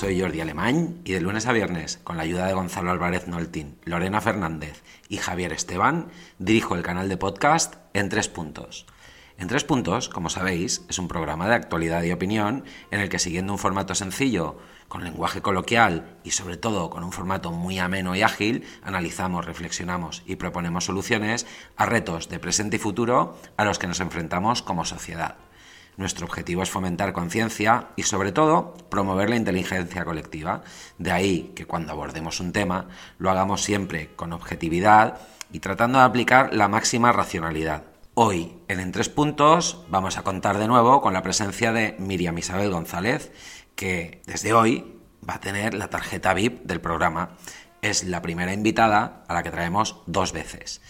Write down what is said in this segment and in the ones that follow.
Soy Jordi Alemán y de lunes a viernes, con la ayuda de Gonzalo Álvarez Noltín, Lorena Fernández y Javier Esteban, dirijo el canal de podcast En Tres Puntos. En Tres Puntos, como sabéis, es un programa de actualidad y opinión en el que siguiendo un formato sencillo, con lenguaje coloquial y sobre todo con un formato muy ameno y ágil, analizamos, reflexionamos y proponemos soluciones a retos de presente y futuro a los que nos enfrentamos como sociedad. Nuestro objetivo es fomentar conciencia y sobre todo promover la inteligencia colectiva. De ahí que cuando abordemos un tema lo hagamos siempre con objetividad y tratando de aplicar la máxima racionalidad. Hoy, en En Tres Puntos, vamos a contar de nuevo con la presencia de Miriam Isabel González, que desde hoy va a tener la tarjeta VIP del programa. Es la primera invitada a la que traemos dos veces.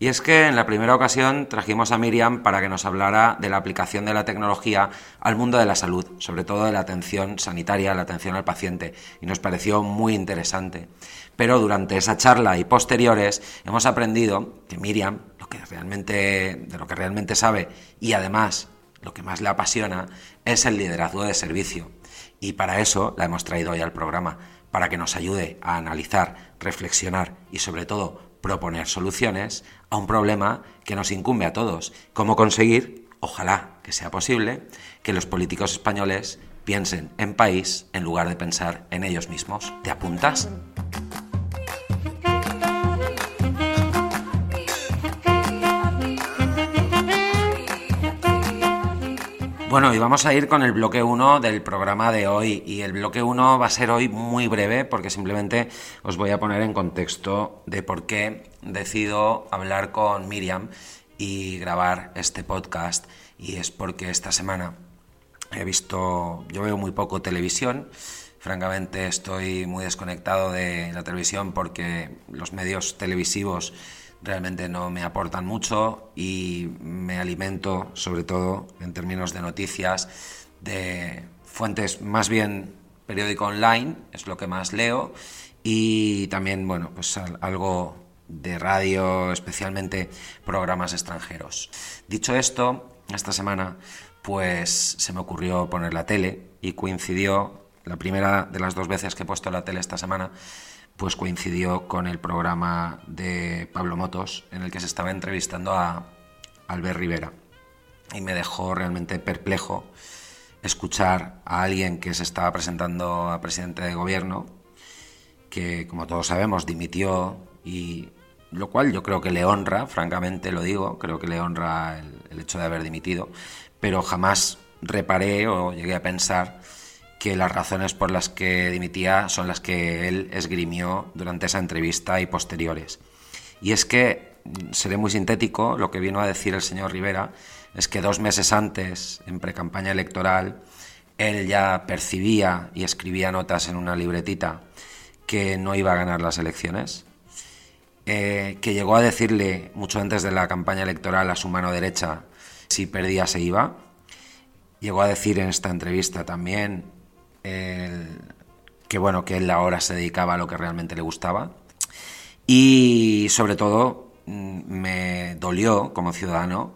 Y es que en la primera ocasión trajimos a Miriam para que nos hablara de la aplicación de la tecnología al mundo de la salud, sobre todo de la atención sanitaria, la atención al paciente, y nos pareció muy interesante. Pero durante esa charla y posteriores hemos aprendido que Miriam, lo que realmente, de lo que realmente sabe y además lo que más le apasiona es el liderazgo de servicio. Y para eso la hemos traído hoy al programa, para que nos ayude a analizar, reflexionar y sobre todo proponer soluciones a un problema que nos incumbe a todos. ¿Cómo conseguir, ojalá que sea posible, que los políticos españoles piensen en país en lugar de pensar en ellos mismos? ¿Te apuntas? Bueno, y vamos a ir con el bloque 1 del programa de hoy. Y el bloque 1 va a ser hoy muy breve porque simplemente os voy a poner en contexto de por qué decido hablar con Miriam y grabar este podcast. Y es porque esta semana he visto, yo veo muy poco televisión. Francamente estoy muy desconectado de la televisión porque los medios televisivos realmente no me aportan mucho y me alimento, sobre todo en términos de noticias, de fuentes más bien periódico online, es lo que más leo, y también, bueno, pues algo de radio, especialmente programas extranjeros. Dicho esto, esta semana pues se me ocurrió poner la tele y coincidió la primera de las dos veces que he puesto la tele esta semana pues coincidió con el programa de Pablo Motos en el que se estaba entrevistando a Albert Rivera. Y me dejó realmente perplejo escuchar a alguien que se estaba presentando a presidente de gobierno que como todos sabemos dimitió y lo cual yo creo que le honra, francamente lo digo, creo que le honra el, el hecho de haber dimitido, pero jamás reparé o llegué a pensar que las razones por las que dimitía son las que él esgrimió durante esa entrevista y posteriores. Y es que, seré muy sintético, lo que vino a decir el señor Rivera es que dos meses antes, en precampaña electoral, él ya percibía y escribía notas en una libretita que no iba a ganar las elecciones, eh, que llegó a decirle mucho antes de la campaña electoral a su mano derecha si perdía se iba, llegó a decir en esta entrevista también que bueno, que él ahora se dedicaba a lo que realmente le gustaba. Y sobre todo mm, me dolió como ciudadano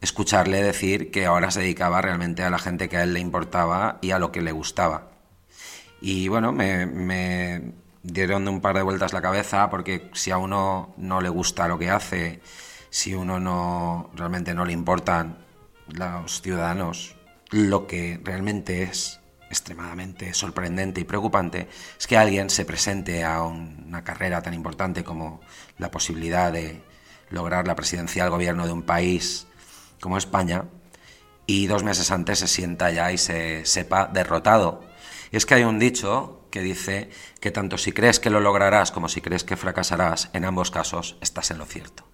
escucharle decir que ahora se dedicaba realmente a la gente que a él le importaba y a lo que le gustaba. Y bueno, me, me dieron un par de vueltas la cabeza porque si a uno no le gusta lo que hace, si uno no realmente no le importan los ciudadanos, lo que realmente es extremadamente sorprendente y preocupante es que alguien se presente a una carrera tan importante como la posibilidad de lograr la presidencia del gobierno de un país como España y dos meses antes se sienta ya y se sepa derrotado. Y es que hay un dicho que dice que tanto si crees que lo lograrás como si crees que fracasarás, en ambos casos estás en lo cierto.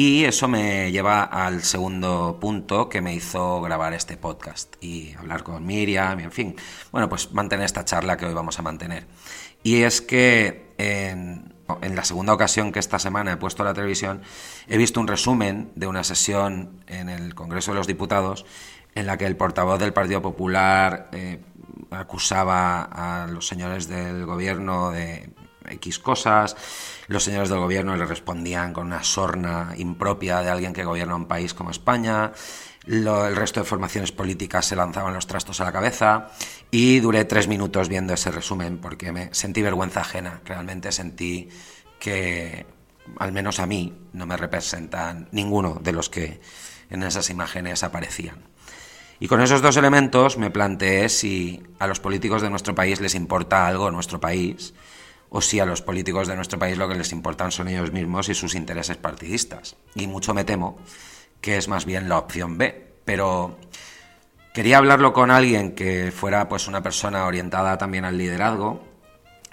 Y eso me lleva al segundo punto que me hizo grabar este podcast y hablar con Miriam y en fin, bueno, pues mantener esta charla que hoy vamos a mantener. Y es que en, la segunda ocasión que esta semana he puesto la televisión, he visto un resumen de una sesión en el Congreso de los Diputados en la que el portavoz del Partido Popular eh, acusaba a los señores del gobierno de X cosas, los señores del gobierno le respondían con una sorna impropia de alguien que gobierna un país como España, el resto de formaciones políticas se lanzaban los trastos a la cabeza y duré tres minutos viendo ese resumen porque me sentí vergüenza ajena, realmente sentí que al menos a mí no me representan ninguno de los que en esas imágenes aparecían. Y con esos dos elementos me planteé si a los políticos de nuestro país les importa algo nuestro país o si a los políticos de nuestro país lo que les importan son ellos mismos y sus intereses partidistas. Y mucho me temo que es más bien la opción B. Pero quería hablarlo con alguien que fuera pues una persona orientada también al liderazgo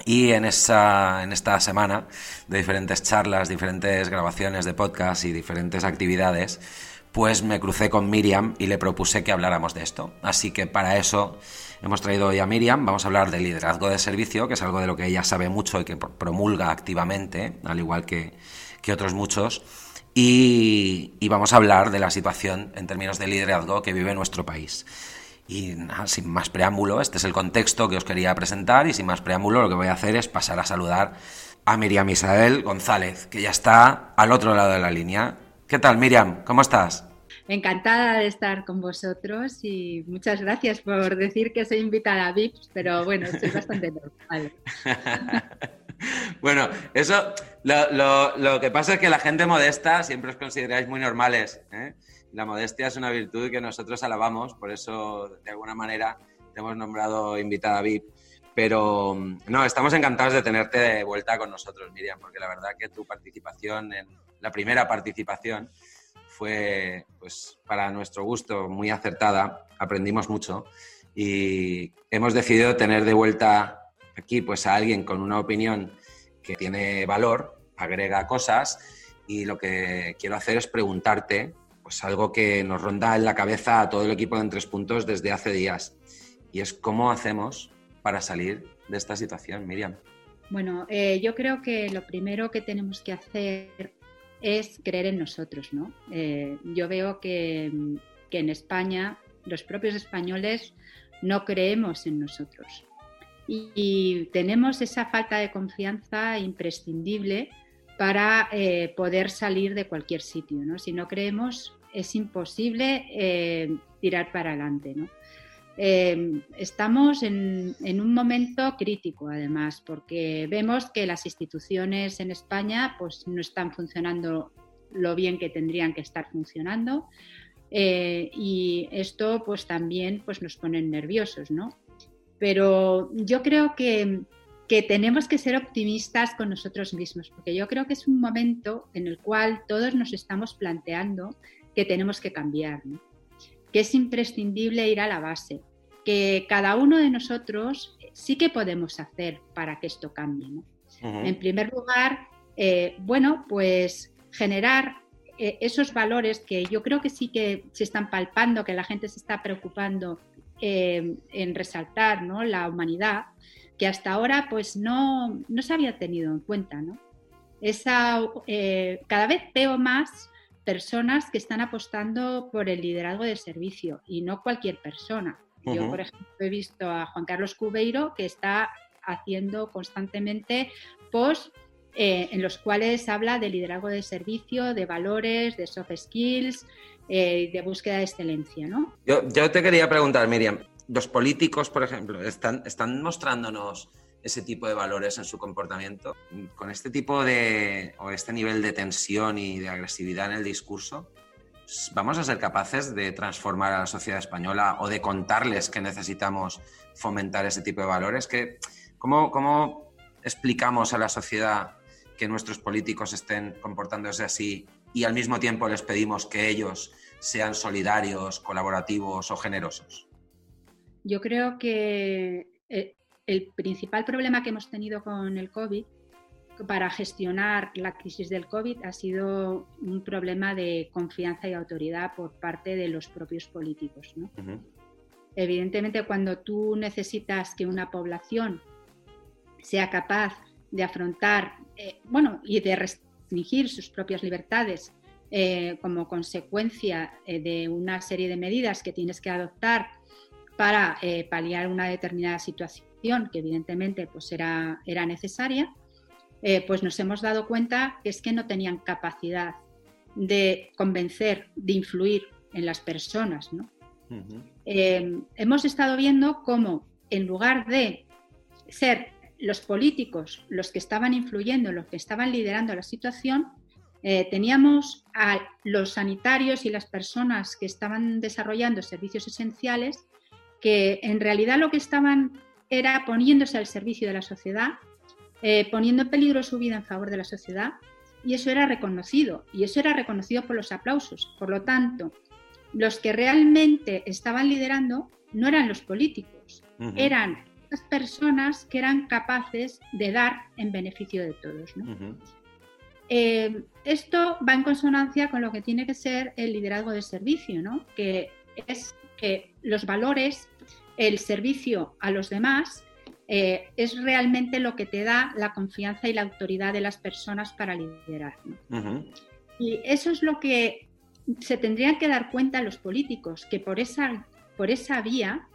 y en, esa, en esta semana de diferentes charlas, diferentes grabaciones de podcast y diferentes actividades, pues me crucé con Miriam y le propuse que habláramos de esto. Así que para eso hemos traído hoy a Miriam, vamos a hablar de liderazgo de servicio, que es algo de lo que ella sabe mucho y que promulga activamente, al igual que, otros muchos. Y, vamos a hablar de la situación en términos de liderazgo que vive nuestro país. Y sin más preámbulo, este es el contexto que os quería presentar y sin más preámbulo lo que voy a hacer es pasar a saludar a Miriam Isabel González, que ya está al otro lado de la línea. ¿Qué tal, Miriam? ¿Cómo estás? Encantada de estar con vosotros y muchas gracias por decir que soy invitada a VIPs, pero bueno, soy bastante normal. bueno, eso, lo, que pasa es que la gente modesta siempre os consideráis muy normales. ¿eh? La modestia es una virtud que nosotros alabamos, por eso de alguna manera te hemos nombrado invitada VIP. Pero no, estamos encantados de tenerte de vuelta con nosotros, Miriam, porque la verdad que tu participación en la primera participación fue, pues, para nuestro gusto, muy acertada. Aprendimos mucho y hemos decidido tener de vuelta aquí, pues, a alguien con una opinión que tiene valor, agrega cosas y lo que quiero hacer es preguntarte, pues, algo que nos ronda en la cabeza a todo el equipo de En Tres Puntos desde hace días y es cómo hacemos para salir de esta situación, Miriam. Bueno, eh, yo creo que lo primero que tenemos que hacer es creer en nosotros, ¿no? Eh, yo veo que, en España los propios españoles no creemos en nosotros y, tenemos esa falta de confianza imprescindible para eh, poder salir de cualquier sitio, ¿no? Si no creemos es imposible eh, tirar para adelante, ¿no? Em, estamos en, un momento crítico, además, porque vemos que las instituciones en España pues, no están funcionando lo bien que tendrían que estar funcionando. Eh, y esto pues también pues, nos pone nerviosos, ¿no? Pero yo creo que, que tenemos que ser optimistas con nosotros mismos, porque yo creo que es un momento en el cual todos nos estamos planteando que tenemos que cambiar. ¿no? Que es imprescindible ir a la base, que cada uno de nosotros sí que podemos hacer para que esto cambie. En primer lugar, eh, bueno, pues generar eh, esos valores que yo creo que sí que se están palpando, que la gente se está preocupando eh, en resaltar ¿no? la humanidad, que hasta ahora pues no, no se había tenido en cuenta. ¿no? Esa, cada vez veo más personas que están apostando por el liderazgo del servicio y no cualquier persona. Yo, por ejemplo, he visto a Juan Carlos Cubeiro que está haciendo constantemente posts eh, en los cuales habla de liderazgo de servicio, de valores, de soft skills, eh, de búsqueda de excelencia. ¿no? Yo, yo, te quería preguntar, Miriam, los políticos, por ejemplo, están, están mostrándonos ese tipo de valores en su comportamiento. Con este tipo de, o este nivel de tensión y de agresividad en el discurso, ¿vamos a ser capaces de transformar a la sociedad española o de contarles que necesitamos fomentar ese tipo de valores? ¿Que, cómo, ¿Cómo explicamos a la sociedad que nuestros políticos estén comportándose así y al mismo tiempo les pedimos que ellos sean solidarios, colaborativos o generosos? Yo creo que eh, el principal problema que hemos tenido con el COVID para gestionar la crisis del COVID ha sido un problema de confianza y autoridad por parte de los propios políticos. Evidentemente, cuando tú necesitas que una población sea capaz de afrontar eh, bueno, y de restringir sus propias libertades eh, como consecuencia eh, de una serie de medidas que tienes que adoptar para paliar una determinada situación, que evidentemente pues era, era necesaria, eh, pues nos hemos dado cuenta que es que no tenían capacidad de convencer, de influir en las personas. ¿no? Eh, hemos estado viendo cómo en lugar de ser los políticos los que estaban influyendo, los que estaban liderando la situación, eh, teníamos a los sanitarios y las personas que estaban desarrollando servicios esenciales que en realidad lo que estaban era poniéndose al servicio de la sociedad, eh, poniendo en peligro su vida en favor de la sociedad y eso era reconocido y eso era reconocido por los aplausos. Por lo tanto, los que realmente estaban liderando no eran los políticos, eran las personas que eran capaces de dar en beneficio de todos. Eh, esto va en consonancia con lo que tiene que ser el liderazgo de servicio, ¿no? que es que los valores, el servicio a los demás, eh, es realmente lo que te da la confianza y la autoridad de las personas para liderar. Y eso es lo que se tendrían que dar cuenta los políticos, que por esa, por esa vía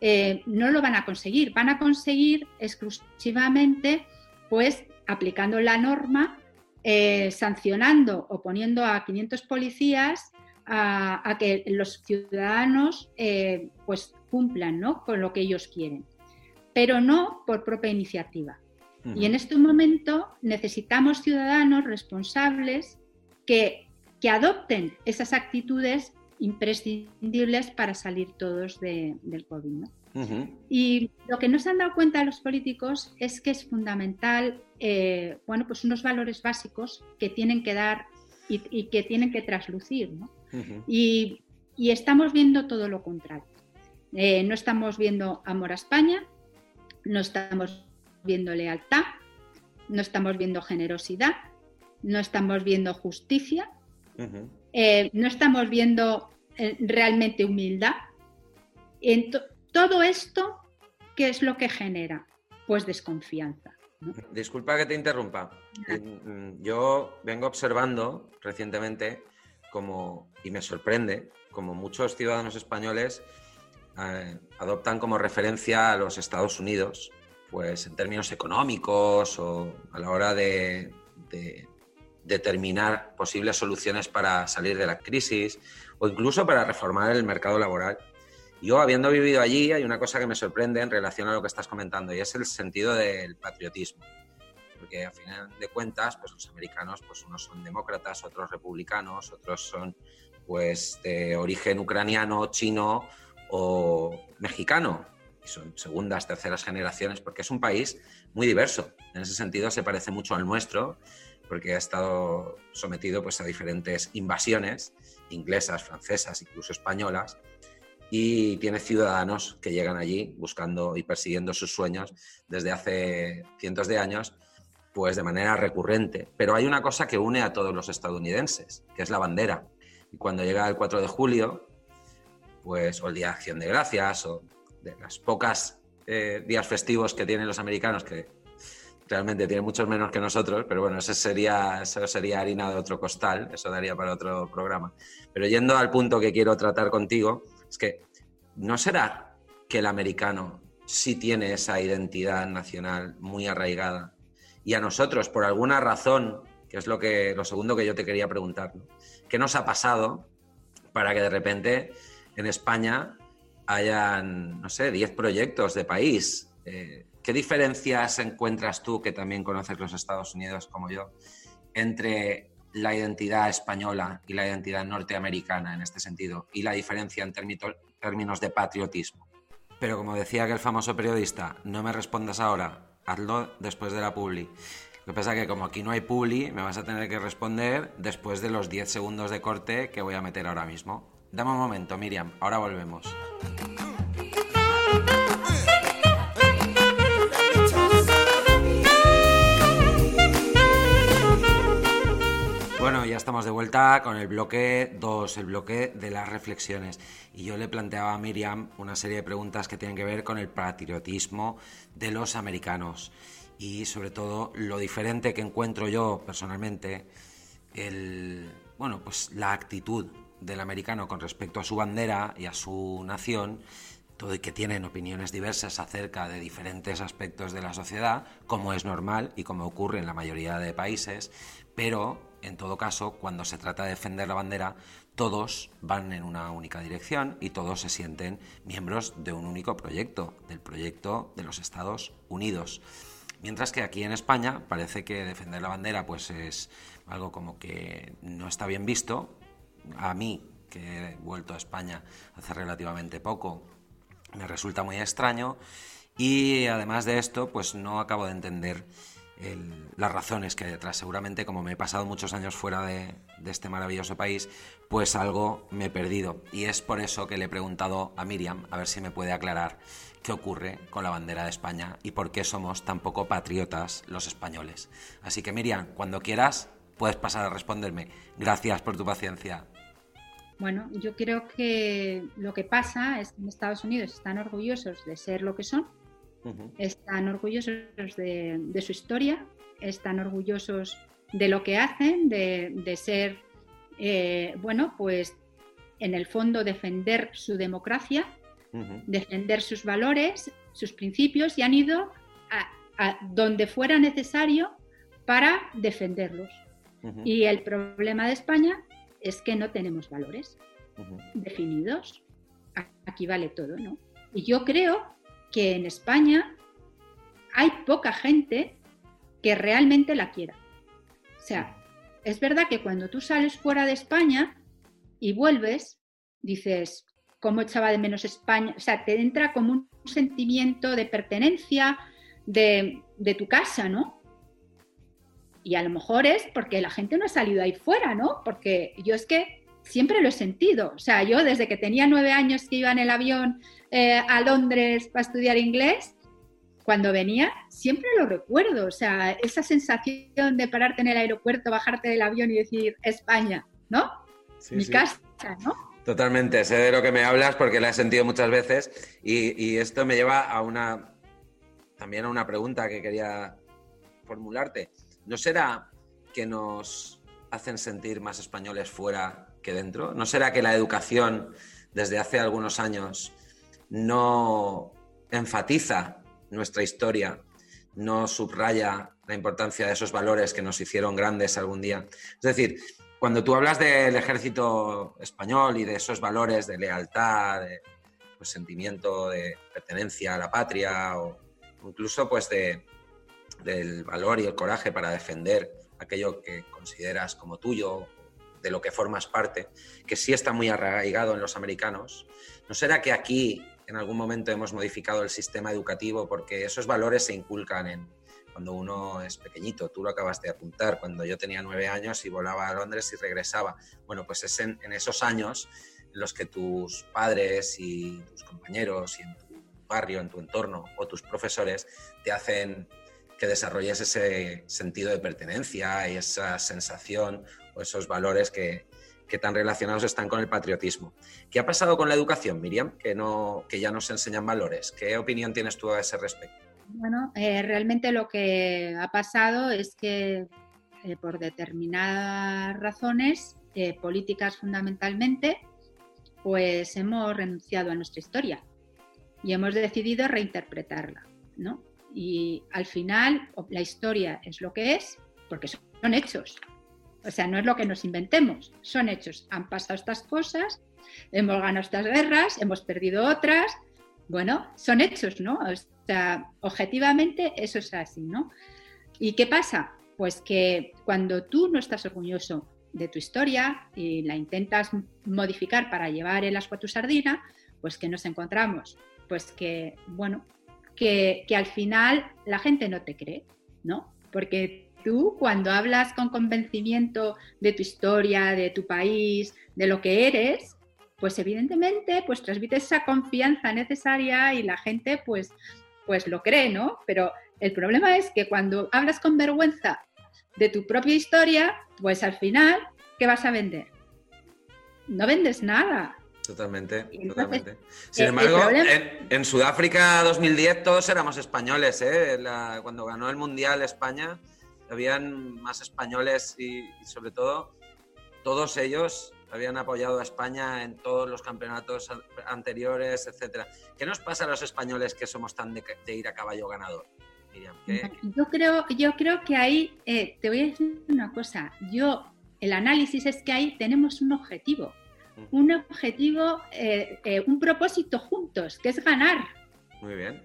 eh, no lo van a conseguir. Van a conseguir exclusivamente pues aplicando la norma, eh, sancionando o poniendo a 500 policías a, que los ciudadanos eh, pues cumplan con lo que ellos quieren, pero no por propia iniciativa. Y en este momento necesitamos ciudadanos responsables que, que adopten esas actitudes imprescindibles para salir todos del COVID. Y lo que no se han dado cuenta los políticos es que es fundamental, eh, bueno, pues unos valores básicos que tienen que dar y, que tienen que traslucir. ¿no? Y, estamos viendo todo lo contrario. Eh, no estamos viendo amor a España, no estamos viendo lealtad, no estamos viendo generosidad, no estamos viendo justicia, eh, no estamos viendo eh, realmente humildad. todo esto, ¿qué es lo que genera? Pues desconfianza. Disculpa que te interrumpa. Mm, yo vengo observando recientemente como, y me sorprende, como muchos ciudadanos españoles eh, adoptan como referencia a los Estados Unidos, pues en términos económicos o a la hora de, determinar posibles soluciones para salir de la crisis o incluso para reformar el mercado laboral. Yo, habiendo vivido allí, hay una cosa que me sorprende en relación a lo que estás comentando y es el sentido del patriotismo porque a final de cuentas, pues los americanos, pues unos son demócratas, otros republicanos, otros son pues de origen ucraniano, chino o mexicano, y son segundas, terceras generaciones, porque es un país muy diverso. En ese sentido se parece mucho al nuestro, porque ha estado sometido pues, a diferentes invasiones inglesas, francesas, incluso españolas, y tiene ciudadanos que llegan allí buscando y persiguiendo sus sueños desde hace cientos de años pues de manera recurrente. Pero hay una cosa que une a todos los estadounidenses, que es la bandera. Y cuando llega el 4 de julio, pues, o el Día de Acción de Gracias, o de las pocas eh, días festivos que tienen los americanos, que realmente tienen muchos menos que nosotros, pero bueno, eso sería, eso sería harina de otro costal, eso daría para otro programa. Pero yendo al punto que quiero tratar contigo, es que ¿no será que el americano sí tiene esa identidad nacional muy arraigada y a nosotros, por alguna razón, que es lo, que, lo segundo que yo te quería preguntar, ¿qué nos ha pasado para que de repente en España hayan, no sé, 10 proyectos de país? Eh, ¿Qué diferencias encuentras tú, que también conoces los Estados Unidos como yo, entre la identidad española y la identidad norteamericana en este sentido y la diferencia en términos de patriotismo? Pero como decía aquel famoso periodista, no me respondas ahora, hazlo después de la publi. Lo que pasa es que como aquí no hay publi, me vas a tener que responder después de los 10 segundos de corte que voy a meter ahora mismo. Dame un momento, Miriam, ahora volvemos. Ya estamos de vuelta con el bloque 2, el bloque de las reflexiones. Y yo le planteaba a Miriam una serie de preguntas que tienen que ver con el patriotismo de los americanos y sobre todo lo diferente que encuentro yo personalmente, el, bueno, pues la actitud del americano con respecto a su bandera y a su nación, todo y que tienen opiniones diversas acerca de diferentes aspectos de la sociedad, como es normal y como ocurre en la mayoría de países, pero en todo caso, cuando se trata de defender la bandera, todos van en una única dirección y todos se sienten miembros de un único proyecto, del proyecto de los Estados Unidos. Mientras que aquí en España parece que defender la bandera pues es algo como que no está bien visto. A mí, que he vuelto a España hace relativamente poco, me resulta muy extraño y además de esto pues no acabo de entender las razones que hay detrás. Seguramente, como me he pasado muchos años fuera de, este maravilloso país, pues algo me he perdido. Y es por eso que le he preguntado a Miriam a ver si me puede aclarar qué ocurre con la bandera de España y por qué somos tan poco patriotas los españoles. Así que Miriam, cuando quieras, puedes pasar a responderme. Gracias por tu paciencia. Bueno, yo creo que lo que pasa es que en Estados Unidos están orgullosos de ser lo que son están orgullosos de, su historia, están orgullosos de lo que hacen, de, ser, eh, bueno, pues en el fondo defender su democracia, defender sus valores, sus principios y han ido a, donde fuera necesario para defenderlos. Y el problema de España es que no tenemos valores definidos. Aquí vale todo, ¿no? Y yo creo que en España hay poca gente que realmente la quiera. O sea, es verdad que cuando tú sales fuera de España y vuelves, dices, ¿cómo echaba de menos España? O sea, te entra como un sentimiento de pertenencia de, de tu casa, ¿no? Y a lo mejor es porque la gente no ha salido ahí fuera, ¿no? Porque yo es que siempre lo he sentido. O sea, yo desde que tenía nueve años que iba en el avión eh, a Londres para estudiar inglés, cuando venía, siempre lo recuerdo. O sea, esa sensación de pararte en el aeropuerto, bajarte del avión y decir España, ¿no? Mi casa, ¿no? Totalmente, sé de lo que me hablas porque la he sentido muchas veces y, y esto me lleva a una también a una pregunta que quería formularte. ¿No será que nos hacen sentir más españoles fuera que dentro? ¿No será que la educación desde hace algunos años no enfatiza nuestra historia, no subraya la importancia de esos valores que nos hicieron grandes algún día? Es decir, cuando tú hablas del ejército español y de esos valores de lealtad, de pues, sentimiento de pertenencia a la patria o incluso pues de, del valor y el coraje para defender aquello que consideras como tuyo de lo que formas parte, que sí está muy arraigado en los americanos, ¿no será que aquí en algún momento hemos modificado el sistema educativo porque esos valores se inculcan en cuando uno es pequeñito? Tú lo acabas de apuntar, cuando yo tenía nueve años y volaba a Londres y regresaba. Bueno, pues es en, esos años en los que tus padres y tus compañeros y en tu barrio, en tu entorno o tus profesores te hacen que desarrolles ese sentido de pertenencia y esa sensación esos valores que, tan relacionados están con el patriotismo. ¿Qué ha pasado con la educación, Miriam? Que, no, que ya no se enseñan valores. ¿Qué opinión tienes tú a ese respecto? Bueno, eh, realmente lo que ha pasado es que eh, por determinadas razones eh, políticas fundamentalmente, pues hemos renunciado a nuestra historia y hemos decidido reinterpretarla, ¿no? Y al final la historia es lo que es porque son hechos. O sea, no es lo que nos inventemos, son hechos. Han pasado estas cosas, hemos ganado estas guerras, hemos perdido otras. Bueno, son hechos, ¿no? O sea, objetivamente eso es así, ¿no? ¿Y qué pasa? Pues que cuando tú no estás orgulloso de tu historia y la intentas modificar para llevar el asco a tu sardina, pues que nos encontramos, pues que, bueno, que, que al final la gente no te cree, ¿no? Porque tú cuando hablas con convencimiento de tu historia, de tu país, de lo que eres, pues evidentemente pues transmites esa confianza necesaria y la gente pues, pues lo cree, ¿no? Pero el problema es que cuando hablas con vergüenza de tu propia historia, pues al final, ¿qué vas a vender? No vendes nada. Totalmente, totalmente. Sin embargo, en, Sudáfrica 2010 todos éramos españoles, ¿eh? cuando ganó el Mundial España, habían más españoles y, sobre todo todos ellos habían apoyado a España en todos los campeonatos anteriores, etcétera. ¿Qué nos pasa a los españoles que somos tan de, ir a caballo ganador? Yo creo, yo creo que ahí eh, te voy a decir una cosa. Yo el análisis es que ahí tenemos un objetivo. un objetivo, eh, eh, un propósito juntos, que es ganar. Muy bien.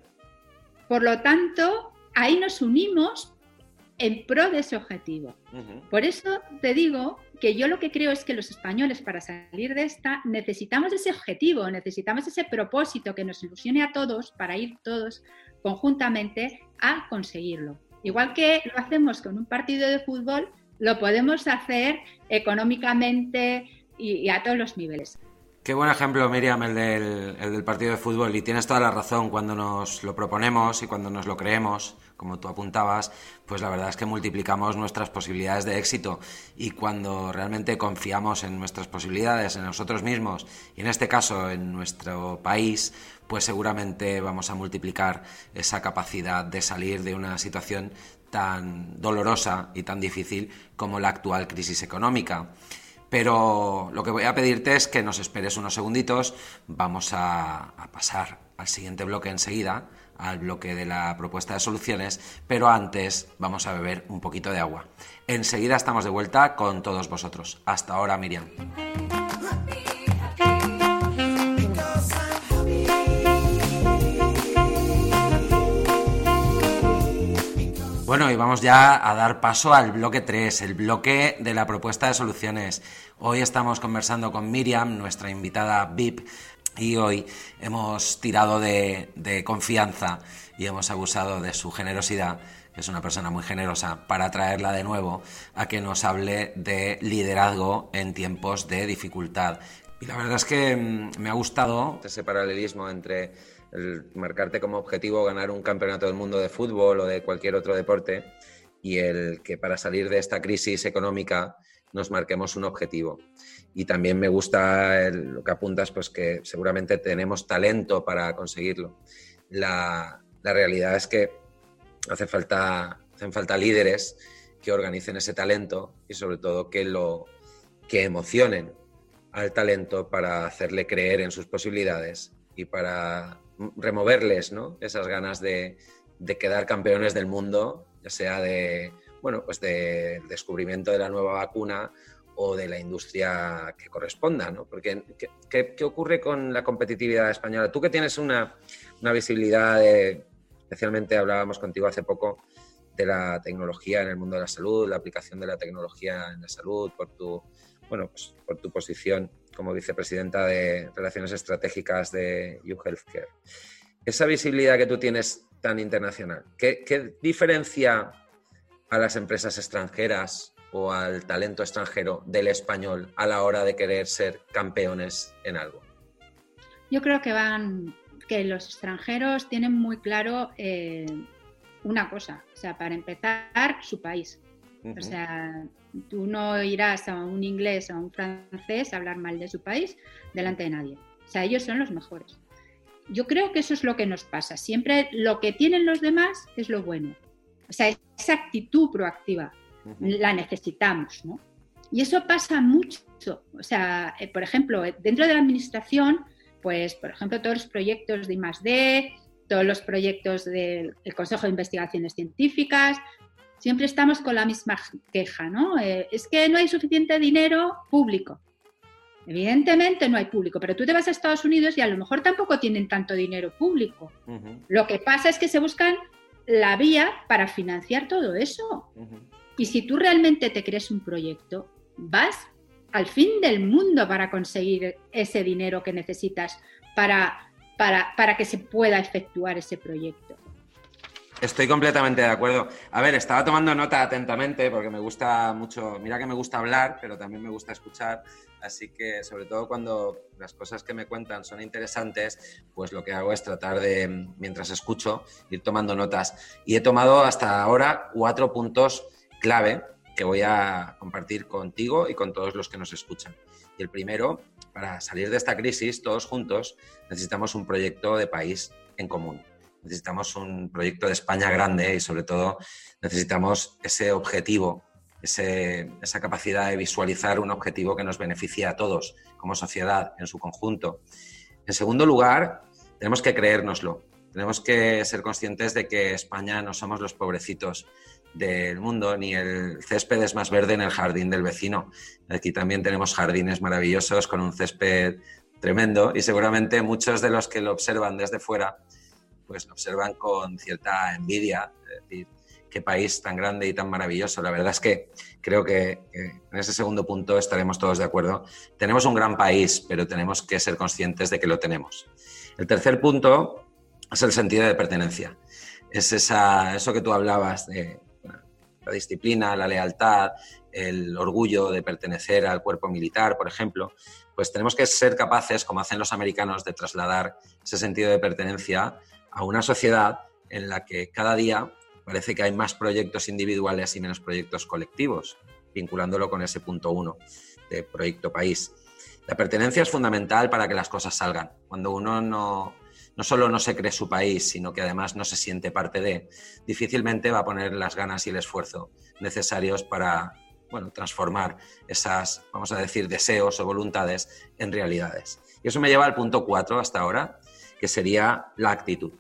Por lo tanto, ahí nos unimos en pro de ese objetivo. Por eso te digo que yo lo que creo es que los españoles para salir de esta necesitamos ese objetivo, necesitamos ese propósito que nos ilusione a todos para ir todos conjuntamente a conseguirlo. Igual que lo hacemos con un partido de fútbol, lo podemos hacer económicamente y, a todos los niveles. Qué buen ejemplo, Miriam, el del, el del, partido de fútbol. Y tienes toda la razón, cuando nos lo proponemos y cuando nos lo creemos, como tú apuntabas, pues la verdad es que multiplicamos nuestras posibilidades de éxito. Y cuando realmente confiamos en nuestras posibilidades, en nosotros mismos, y en este caso en nuestro país, pues seguramente vamos a multiplicar esa capacidad de salir de una situación tan dolorosa y tan difícil como la actual crisis económica. Pero lo que voy a pedirte es que nos esperes unos segunditos. Vamos a, pasar al siguiente bloque enseguida, al bloque de la propuesta de soluciones, pero antes vamos a beber un poquito de agua. Enseguida estamos de vuelta con todos vosotros. Hasta ahora, Miriam. Bueno, y vamos ya a dar paso al bloque 3, el bloque de la propuesta de soluciones. Hoy estamos conversando con Miriam, nuestra invitada VIP, y hoy hemos tirado de, confianza y hemos abusado de su generosidad, que es una persona muy generosa, para traerla de nuevo a que nos hable de liderazgo en tiempos de dificultad. Y la verdad es que mm, me ha gustado ese paralelismo entre el marcarte como objetivo ganar un campeonato del mundo de fútbol o de cualquier otro deporte y el que para salir de esta crisis económica nos marquemos un objetivo. Y también me gusta lo que apuntas, pues que seguramente tenemos talento para conseguirlo. La, la realidad es que hace falta, hacen falta líderes que organicen ese talento y sobre todo que lo que emocionen al talento para hacerle creer en sus posibilidades y para removerles ¿no? esas ganas de, quedar campeones del mundo, ya sea de bueno, pues del descubrimiento de la nueva vacuna o de la industria que corresponda, ¿no? Porque ¿qué, ocurre con la competitividad española? Tú que tienes una, visibilidad, especialmente hablábamos contigo hace poco de la tecnología en el mundo de la salud, la aplicación de la tecnología en la salud, por tu, bueno, pues por tu posición como vicepresidenta de Relaciones Estratégicas de You Healthcare. Esa visibilidad que tú tienes tan internacional, ¿qué, diferencia a las empresas extranjeras o al talento extranjero del español a la hora de querer ser campeones en algo? Yo creo que van, que los extranjeros tienen muy claro eh, una cosa, o sea, para empezar, su país. O sea, tú no irás a un inglés o a un francés a hablar mal de su país delante de nadie. O sea, ellos son los mejores. Yo creo que eso es lo que nos pasa. Siempre lo que tienen los demás es lo bueno. O sea, esa actitud proactiva la necesitamos, ¿no? Y eso pasa mucho. O sea, eh, por ejemplo, dentro de la administración, pues, por ejemplo, todos los proyectos de I+D, todos los proyectos del Consejo de Investigaciones Científicas, siempre estamos con la misma queja, ¿no? Eh, es que no hay suficiente dinero público. Evidentemente no hay público, pero tú te vas a Estados Unidos y a lo mejor tampoco tienen tanto dinero público. Lo que pasa es que se buscan la vía para financiar todo eso. Y si tú realmente te crees un proyecto, vas al fin del mundo para conseguir ese dinero que necesitas para, para, para que se pueda efectuar ese proyecto. Estoy completamente de acuerdo. A ver, estaba tomando nota atentamente porque me gusta mucho, mira que me gusta hablar, pero también me gusta escuchar, así que sobre todo cuando las cosas que me cuentan son interesantes, pues lo que hago es tratar de, mientras escucho, ir tomando notas. Y he tomado hasta ahora cuatro puntos clave que voy a compartir contigo y con todos los que nos escuchan. Y el primero, para salir de esta crisis todos juntos, necesitamos un proyecto de país en común necesitamos un proyecto de España grande y sobre todo necesitamos ese objetivo, esa capacidad de visualizar un objetivo que nos beneficie a todos como sociedad en su conjunto. En segundo lugar, tenemos que creérnoslo. Tenemos que ser conscientes de que España no somos los pobrecitos del mundo, ni el césped es más verde en el jardín del vecino. Aquí también tenemos jardines maravillosos con un césped tremendo y seguramente muchos de los que lo observan desde fuera, pues lo observan con cierta envidia, qué país tan grande y tan maravilloso. La verdad es que creo que, en ese segundo punto estaremos todos de acuerdo. Tenemos un gran país, pero tenemos que ser conscientes de que lo tenemos. El tercer punto es el sentido de pertenencia. Es esa, eso que tú hablabas de la disciplina, la lealtad, el orgullo de pertenecer al cuerpo militar, por ejemplo, pues tenemos que ser capaces, como hacen los americanos, de trasladar ese sentido de pertenencia a una sociedad en la que cada día parece que hay más proyectos individuales y menos proyectos colectivos, vinculándolo con ese punto uno de proyecto país. La pertenencia es fundamental para que las cosas salgan. Cuando uno no, no solo no se cree su país, sino que además no se siente parte de, difícilmente va a poner las ganas y el esfuerzo necesarios para bueno, transformar esas, vamos a decir, deseos o voluntades en realidades. Y eso me lleva al punto cuatro hasta ahora, que sería la actitud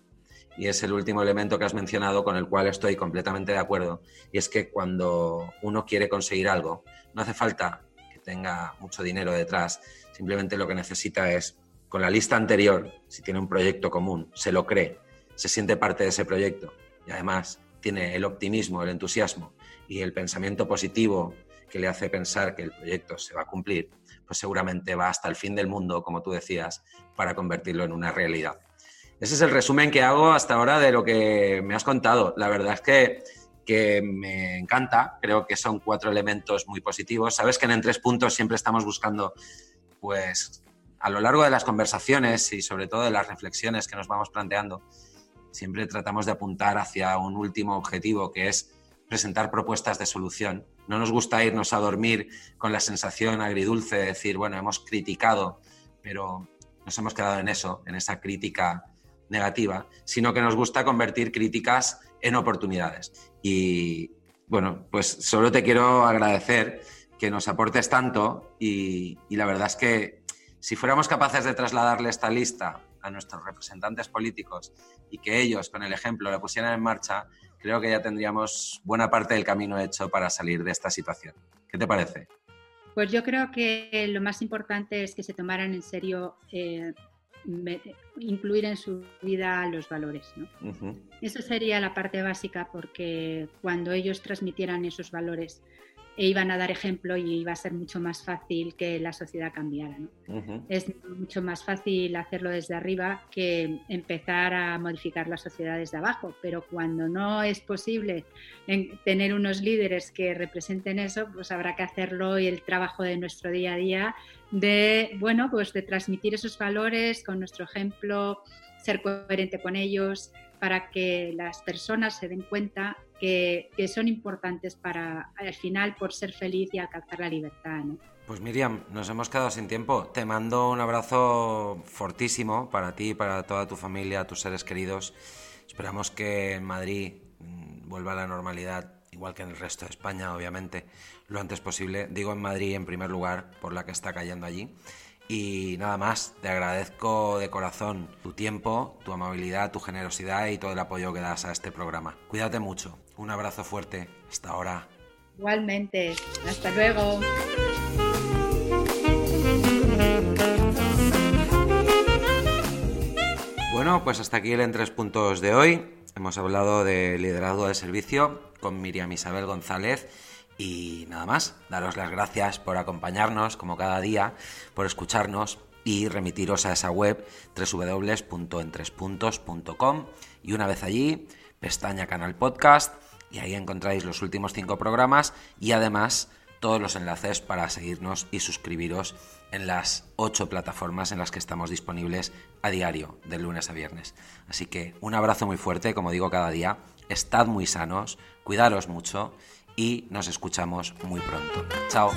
y es el último elemento que has mencionado con el cual estoy completamente de acuerdo, y es que cuando uno quiere conseguir algo, no hace falta que tenga mucho dinero detrás, simplemente lo que necesita es, con la lista anterior, si tiene un proyecto común, se lo cree, se siente parte de ese proyecto y además tiene el optimismo, el entusiasmo y el pensamiento positivo que le hace pensar que el proyecto se va a cumplir, pues seguramente va hasta el fin del mundo, como tú decías, para convertirlo en una realidad. Ese es el resumen que hago hasta ahora de lo que me has contado. La verdad es que, que me encanta, creo que son cuatro elementos muy positivos. Sabes que en, en tres puntos siempre estamos buscando, pues, a lo largo de las conversaciones y sobre todo de las reflexiones que nos vamos planteando, siempre tratamos de apuntar hacia un último objetivo que es presentar propuestas de solución. No nos gusta irnos a dormir con la sensación agridulce de decir, bueno, hemos criticado, pero nos hemos quedado en eso, en esa crítica negativa, sino que nos gusta convertir críticas en oportunidades. Y bueno, pues solo te quiero agradecer que nos aportes tanto y, la verdad es que si fuéramos capaces de trasladarle esta lista a nuestros representantes políticos y que ellos con el ejemplo la pusieran en marcha, creo que ya tendríamos buena parte del camino hecho para salir de esta situación. ¿Qué te parece? Pues yo creo que lo más importante es que se tomaran en serio eh, incluir en su vida los valores. ¿no? Eso sería la parte básica porque cuando ellos transmitieran esos valores e iban a dar ejemplo y iba a ser mucho más fácil que la sociedad cambiara. Es mucho más fácil hacerlo desde arriba que empezar a modificar la sociedad desde abajo, pero cuando no es posible tener unos líderes que representen eso, pues habrá que hacerlo y el trabajo de nuestro día a día de, bueno, pues de transmitir esos valores con nuestro ejemplo, ser coherente con ellos, para que las personas se den cuenta que, son importantes para, al final, por ser feliz y alcanzar la libertad. Pues Miriam, nos hemos quedado sin tiempo. Te mando un abrazo fortísimo para ti, para toda tu familia, tus seres queridos. Esperamos que en Madrid mm, vuelva a la normalidad, igual que en el resto de España, obviamente, lo antes posible. Digo en Madrid en primer lugar, por la que está cayendo allí. Y nada más, te agradezco de corazón tu tiempo, tu amabilidad, tu generosidad y todo el apoyo que das a este programa. Cuídate mucho. Un abrazo fuerte. Hasta ahora. Igualmente. Hasta luego. Bueno, pues hasta aquí el en tres puntos de hoy. Hemos hablado de liderazgo de servicio con Miriam Isabel González y nada más, daros las gracias por acompañarnos como cada día, por escucharnos y remitiros a esa web www.entrespuntos.com y una vez allí, pestaña canal podcast y ahí encontráis los últimos cinco programas y además todos los enlaces para seguirnos y suscribiros en las ocho plataformas en las que estamos disponibles a diario, de lunes a viernes. Así que un abrazo muy fuerte, como digo cada día, estad muy sanos, cuidaros mucho y nos escuchamos muy pronto. Chao.